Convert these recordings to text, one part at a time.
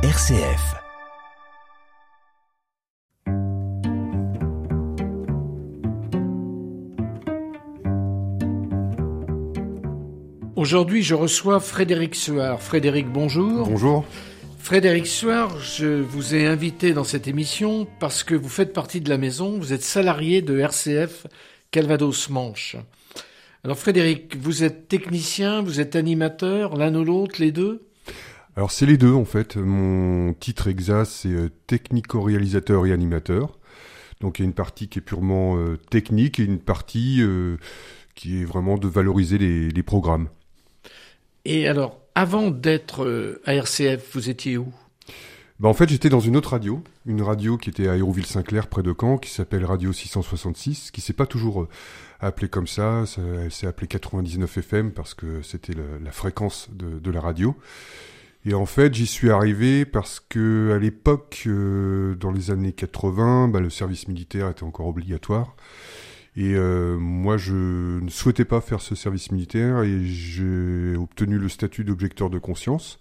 RCF. Aujourd'hui, je reçois Frédéric Suard. Frédéric, bonjour. Bonjour. Frédéric Suard, je vous ai invité dans cette émission parce que vous faites partie de la maison, vous êtes salarié de RCF Calvados Manche. Alors Frédéric, vous êtes technicien, vous êtes animateur, l'un ou l'autre, les deux? Alors c'est les deux en fait. Mon titre exact c'est euh, technico-réalisateur et animateur. Donc il y a une partie qui est purement euh, technique et une partie euh, qui est vraiment de valoriser les, les programmes. Et alors, avant d'être euh, à RCF, vous étiez où? Bah en fait, j'étais dans une autre radio, une radio qui était à Hérouville-Saint-Clair, près de Caen, qui s'appelle Radio 666, qui s'est pas toujours appelée comme ça. ça elle s'est appelée 99 FM parce que c'était la fréquence de, de, la radio. Et en fait, j'y suis arrivé parce que à l'époque, euh, dans les années 80, bah, le service militaire était encore obligatoire. Et euh, moi, je ne souhaitais pas faire ce service militaire et j'ai obtenu le statut d'objecteur de conscience.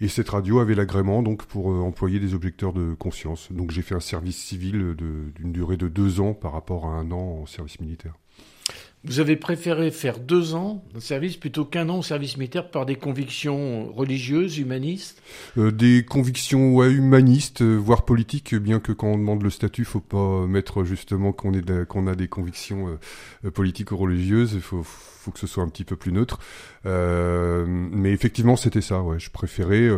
Et cette radio avait l'agrément donc pour euh, employer des objecteurs de conscience. Donc j'ai fait un service civil d'une durée de deux ans par rapport à un an en service militaire. Vous avez préféré faire deux ans de service plutôt qu'un an au service militaire par des convictions religieuses, humanistes euh, Des convictions humanistes, euh, voire politiques, bien que quand on demande le statut, faut pas mettre justement qu'on a des convictions euh, politiques ou religieuses. Il faut, que ce soit un petit peu plus neutre. Mais effectivement, c'était ça. Ouais, je préférais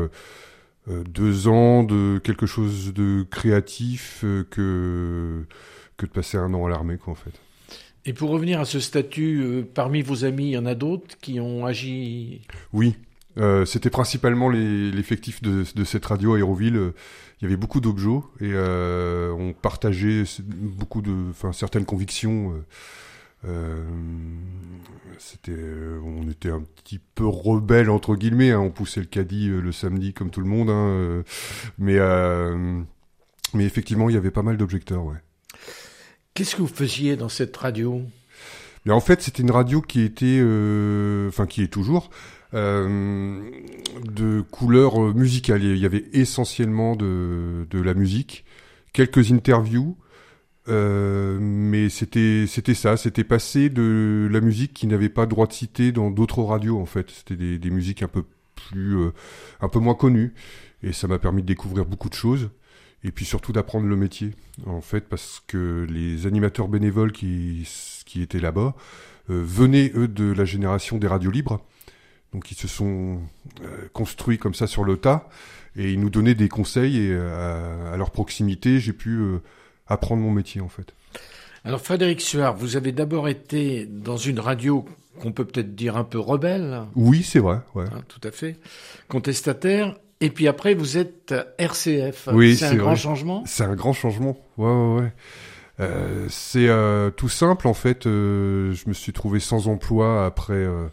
deux ans de quelque chose de créatif que que de passer un an à l'armée, en fait. Et pour revenir à ce statut, euh, parmi vos amis, il y en a d'autres qui ont agi Oui, euh, c'était principalement l'effectif de, de, cette radio Aéroville. Il y avait beaucoup d'objets et euh, on partageait beaucoup de, enfin certaines convictions. Euh, c'était, on était un petit peu rebelle entre guillemets. Hein, on poussait le caddie le samedi comme tout le monde, hein, mais mais effectivement il y avait pas mal d'objecteurs, ouais. Qu'est-ce que vous faisiez dans cette radio? Mais en fait, c'était une radio qui était, euh, enfin qui est toujours, euh, de couleur musicale. Il y avait essentiellement de, de la musique, quelques interviews, euh, mais c'était c'était ça, c'était passé de la musique qui n'avait pas droit de citer dans d'autres radios en fait. C'était des, des musiques un peu plus, euh, un peu moins connues, et ça m'a permis de découvrir beaucoup de choses et puis surtout d'apprendre le métier, en fait, parce que les animateurs bénévoles qui, qui étaient là-bas euh, venaient, eux, de la génération des radios libres. Donc ils se sont euh, construits comme ça sur le tas, et ils nous donnaient des conseils, et euh, à, leur proximité, j'ai pu euh, apprendre mon métier, en fait. Alors Frédéric Suard, vous avez d'abord été dans une radio qu'on peut peut-être dire un peu rebelle. Oui, c'est vrai. Ouais. Hein, tout à fait. Contestataire. Et puis après, vous êtes RCF. Oui, c'est un grand changement. C'est un grand changement. Ouais, ouais, ouais. Euh, c'est euh, tout simple en fait. Euh, je me suis trouvé sans emploi après euh,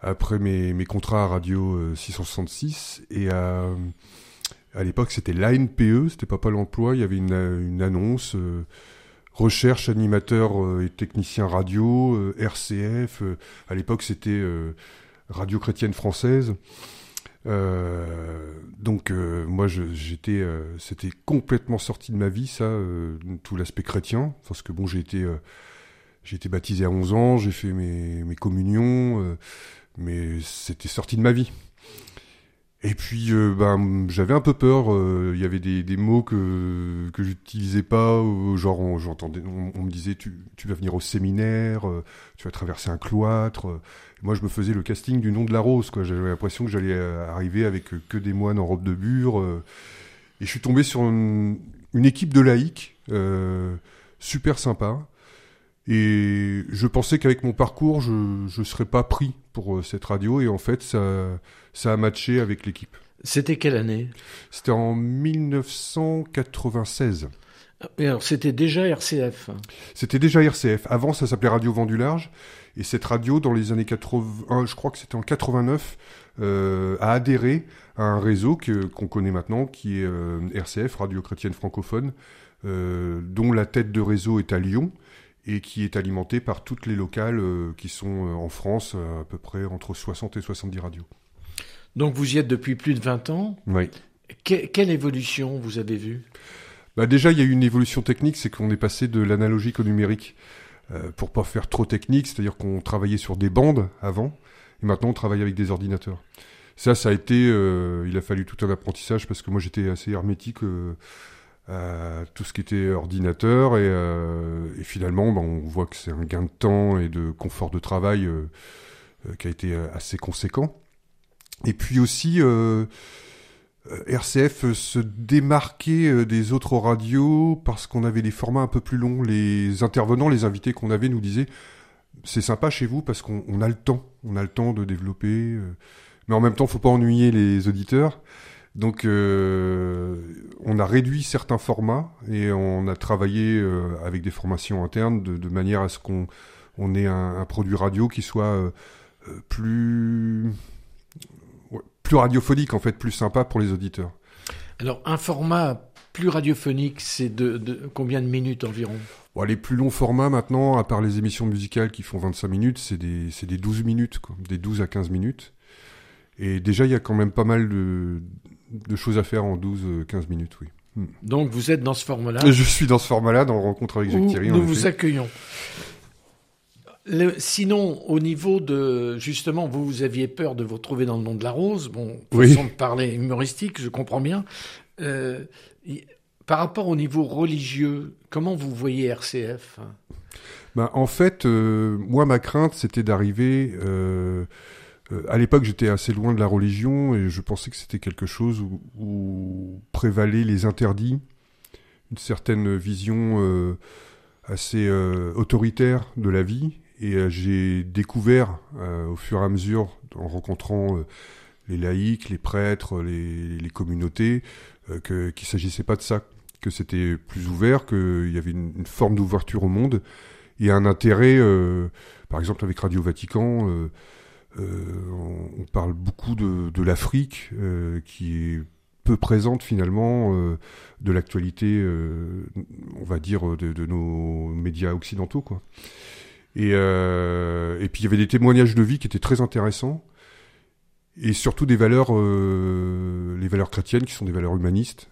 après mes, mes contrats à radio 666 et à l'époque c'était l'ANPE, c'était pas pas l'emploi. Il y avait une, une annonce recherche animateur et technicien radio RCF. à l'époque c'était Radio Chrétienne Française. Euh, donc euh, moi j'étais euh, c'était complètement sorti de ma vie ça tout l'aspect chrétien. Parce que bon j'ai été j'ai été baptisé à 11 ans j'ai fait mes, mes communions mais c'était sorti de ma vie et puis ben j'avais un peu peur il y avait des, des mots que que j'utilisais pas genre j'entendais on, me disait tu, tu vas venir au séminaire tu vas traverser un cloître moi, je me faisais le casting du nom de la rose. J'avais l'impression que j'allais euh, arriver avec euh, que des moines en robe de bure. Euh, et je suis tombé sur une, équipe de laïcs super sympa. Et je pensais qu'avec mon parcours, je ne serais pas pris pour cette radio. Et en fait, ça, ça a matché avec l'équipe. C'était quelle année? C'était en 1996. Et alors, c'était déjà RCF C'était déjà RCF. Avant, ça s'appelait Radio Vendu Large. Et cette radio, dans les années 80, je crois que c'était en 89, euh, a adhéré à un réseau que, qu'on connaît maintenant, qui est euh, RCF, Radio Chrétienne Francophone, euh, dont la tête de réseau est à Lyon et qui est alimenté par toutes les locales euh, qui sont euh, en France, à peu près entre 60 et 70 radios. Donc vous y êtes depuis plus de 20 ans Oui. quelle évolution vous avez vue? Bah Déjà, il y a eu une évolution technique, c'est qu'on est passé de l'analogique au numérique. Euh, pour pas faire trop technique, c'est-à-dire qu'on travaillait sur des bandes avant, et maintenant on travaille avec des ordinateurs. Ça, ça a été, euh, il a fallu tout un apprentissage parce que moi j'étais assez hermétique euh, à tout ce qui était ordinateur et, euh, et finalement, ben, on voit que c'est un gain de temps et de confort de travail euh, euh, qui a été assez conséquent. Et puis aussi, RCF se démarquait des autres radios parce qu'on avait des formats un peu plus longs. Les intervenants, les invités qu'on avait nous disaient c'est sympa chez vous parce qu'on a le temps, on a le temps de développer mais en même temps, faut pas ennuyer les auditeurs. Donc, euh, on a réduit certains formats et on a travaillé euh, avec des formations internes de, de manière à ce qu'on on ait un, un, produit radio qui soit euh, plus plus radiophonique en fait, plus sympa pour les auditeurs. Alors, un format plus radiophonique, c'est de, de, combien de minutes environ? Bon, Les plus longs formats maintenant, à part les émissions musicales qui font 25 minutes, c'est des, des 12 minutes, quoi, des 12 à 15 minutes. Et déjà, il y a quand même pas mal de, de choses à faire en 12-15 minutes, oui. Hmm. Donc vous êtes dans ce format-là Je suis dans ce format-là, dans Rencontre avec Jacques Thierry. Nous vous accueillons. Le, sinon, au niveau de justement, vous, vous aviez peur de vous retrouver dans le nom de la rose. Bon, oui. façon de parler humoristique, je comprends bien. Euh, par rapport au niveau religieux, comment vous voyez RCF ben, En fait, euh, moi, ma crainte, c'était d'arriver. Euh, euh, à l'époque, j'étais assez loin de la religion et je pensais que c'était quelque chose où, où, prévalaient les interdits, une certaine vision euh, assez euh, autoritaire de la vie. Et euh, j'ai découvert euh, au fur et à mesure, en rencontrant les laïcs, les prêtres, les, les communautés, qu'il ne s'agissait pas de ça, que c'était plus ouvert, qu'il y avait une, une forme d'ouverture au monde et un intérêt, par exemple avec Radio Vatican euh, on, parle beaucoup de, l'Afrique euh, qui est peu présente finalement euh, de l'actualité, on va dire, de, nos médias occidentaux. Quoi. Et, et puis il y avait des témoignages de vie qui étaient très intéressants et surtout des valeurs, les valeurs chrétiennes qui sont des valeurs humanistes,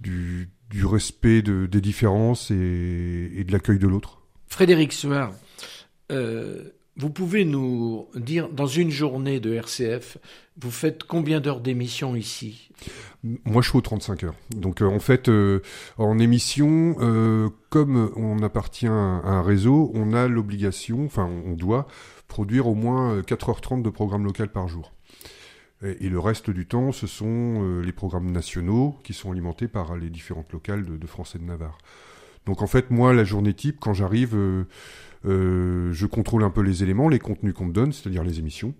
du, respect de, des différences et, de l'accueil de l'autre. Frédéric Suard, vous pouvez nous dire, dans une journée de RCF, vous faites combien d'heures d'émission ici? Moi, je suis aux 35 heures. Donc, euh, en fait, euh, en émission, euh, comme on appartient à un réseau, on a l'obligation, enfin, on doit produire au moins 4h30 de programmes local par jour. Et, le reste du temps, ce sont les programmes nationaux qui sont alimentés par les différentes locales de France et de Navarre. Donc, en fait, moi, la journée type, quand j'arrive euh, je contrôle un peu les éléments, les contenus qu'on me donne, c'est-à-dire les émissions.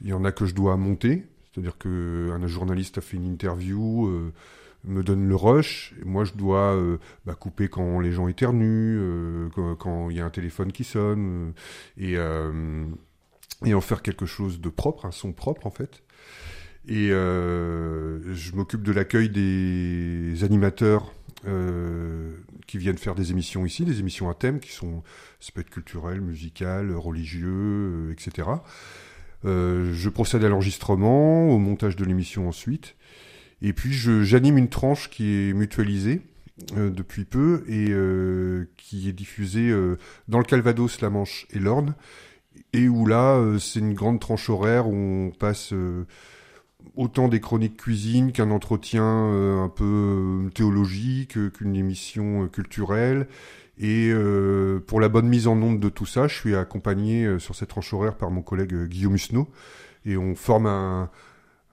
Il y en a que je dois monter, c'est-à-dire qu'un journaliste a fait une interview, euh, me donne le rush, moi je dois euh, bah, couper quand les gens éternuent, euh, quand il y a un téléphone qui sonne, et, euh, en faire quelque chose de propre, un son propre en fait. Et euh, je m'occupe de l'accueil des animateurs euh, qui viennent faire des émissions ici, des émissions à thème qui sont, ça peut être culturel, musical, religieux, euh, etc. Euh, je procède à l'enregistrement, au montage de l'émission ensuite, et puis j'anime une tranche qui est mutualisée euh, depuis peu et qui est diffusée dans le Calvados, la Manche et l'Orne, et où là c'est une grande tranche horaire où on passe autant des chroniques cuisine qu'un entretien euh, un peu euh, théologique, euh, qu'une émission culturelle. Et pour la bonne mise en onde de tout ça, je suis accompagné sur cette tranche horaire par mon collègue Guillaume Husneau. Et on forme un,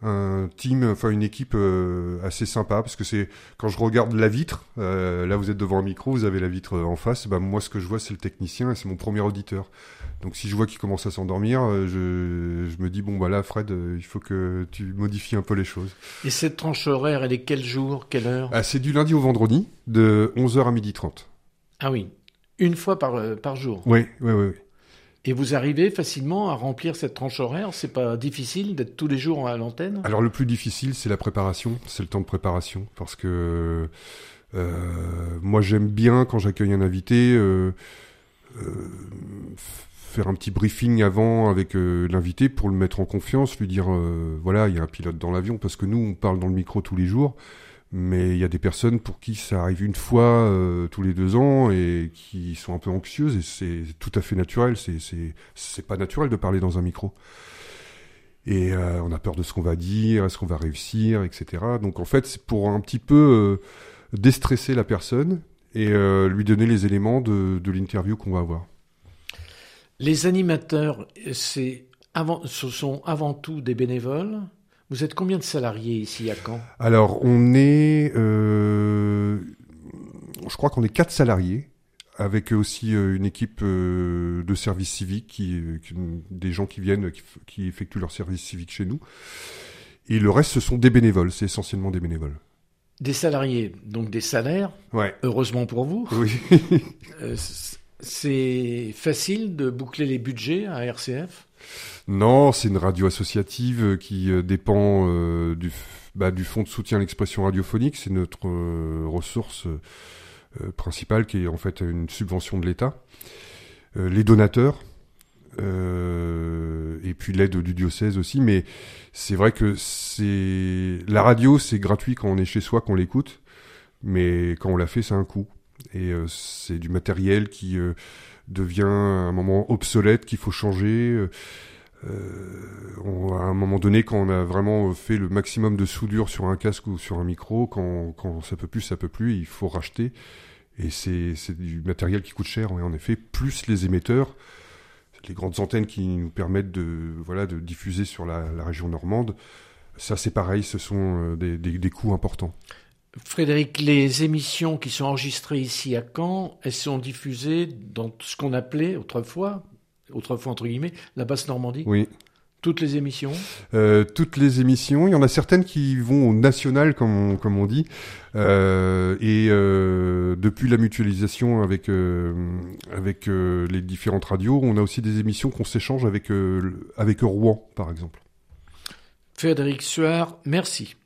un team, enfin une équipe euh, assez sympa parce que c'est quand je regarde la vitre, euh, là vous êtes devant un micro, vous avez la vitre en face, bah moi ce que je vois c'est le technicien et c'est mon premier auditeur. Donc si je vois qu'il commence à s'endormir, euh, je, je, me dis bon bah là Fred, euh, il faut que tu modifies un peu les choses. Et cette tranche horaire, elle est quel jour, quelle heure? Ah, C'est du lundi au vendredi, de 11h à 12h30. Ah oui, une fois par, euh, par jour Oui, oui, oui. oui. Et vous arrivez facilement à remplir cette tranche horaire. C'est pas difficile d'être tous les jours à l'antenne Alors le plus difficile, c'est la préparation, c'est le temps de préparation, parce que euh, moi j'aime bien quand j'accueille un invité euh, euh, faire un petit briefing avant avec l'invité pour le mettre en confiance, lui dire voilà, il y a un pilote dans l'avion parce que nous on parle dans le micro tous les jours, mais il y a des personnes pour qui ça arrive une fois tous les deux ans et qui sont un peu anxieuses et c'est tout à fait naturel. C'est pas naturel de parler dans un micro. Et on a peur de ce qu'on va dire, est-ce qu'on va réussir, etc. Donc en fait, c'est pour un petit peu déstresser la personne et euh, lui donner les éléments de l'interview qu'on va avoir. Les animateurs, c'est avant, ce sont avant tout des bénévoles. Vous êtes combien de salariés ici à Caen? Alors, on est, euh, je crois qu'on est quatre salariés, avec aussi euh, une équipe euh, de service civique, qui, qui, des gens qui viennent, qui, qui effectuent leur service civique chez nous. Et le reste, ce sont des bénévoles, c'est essentiellement des bénévoles. Des salariés, donc des salaires. Ouais. Heureusement pour vous. Oui. Euh, c'est facile de boucler les budgets à RCF Non, c'est une radio associative qui euh, dépend euh, du, bah, du fonds de soutien à l'expression radiophonique. C'est notre ressource principale qui est en fait une subvention de l'État. les donateurs, euh, et puis l'aide du diocèse aussi. Mais c'est vrai que c'est la radio, c'est gratuit quand on est chez soi, qu'on l'écoute, mais quand on la fait, c'est un coût. Et euh, c'est du matériel qui euh, devient à un moment obsolète, qu'il faut changer. On, à un moment donné, quand on a vraiment fait le maximum de soudure sur un casque ou sur un micro, quand, quand ça peut plus, ça peut plus, il faut racheter. Et c'est du matériel qui coûte cher, et en effet, plus les émetteurs, les grandes antennes qui nous permettent de, voilà, de diffuser sur la, région normande, ça c'est pareil, ce sont euh, des, des, coûts importants. Frédéric, les émissions qui sont enregistrées ici à Caen, elles sont diffusées dans ce qu'on appelait autrefois, autrefois entre guillemets, la basse Normandie Oui. Toutes les émissions? Euh, Toutes les émissions. Il y en a certaines qui vont au national, comme on, comme on dit. Euh, et euh, depuis la mutualisation avec, avec les différentes radios, on a aussi des émissions qu'on s'échange avec, avec Rouen, par exemple. Frédéric Suard, merci.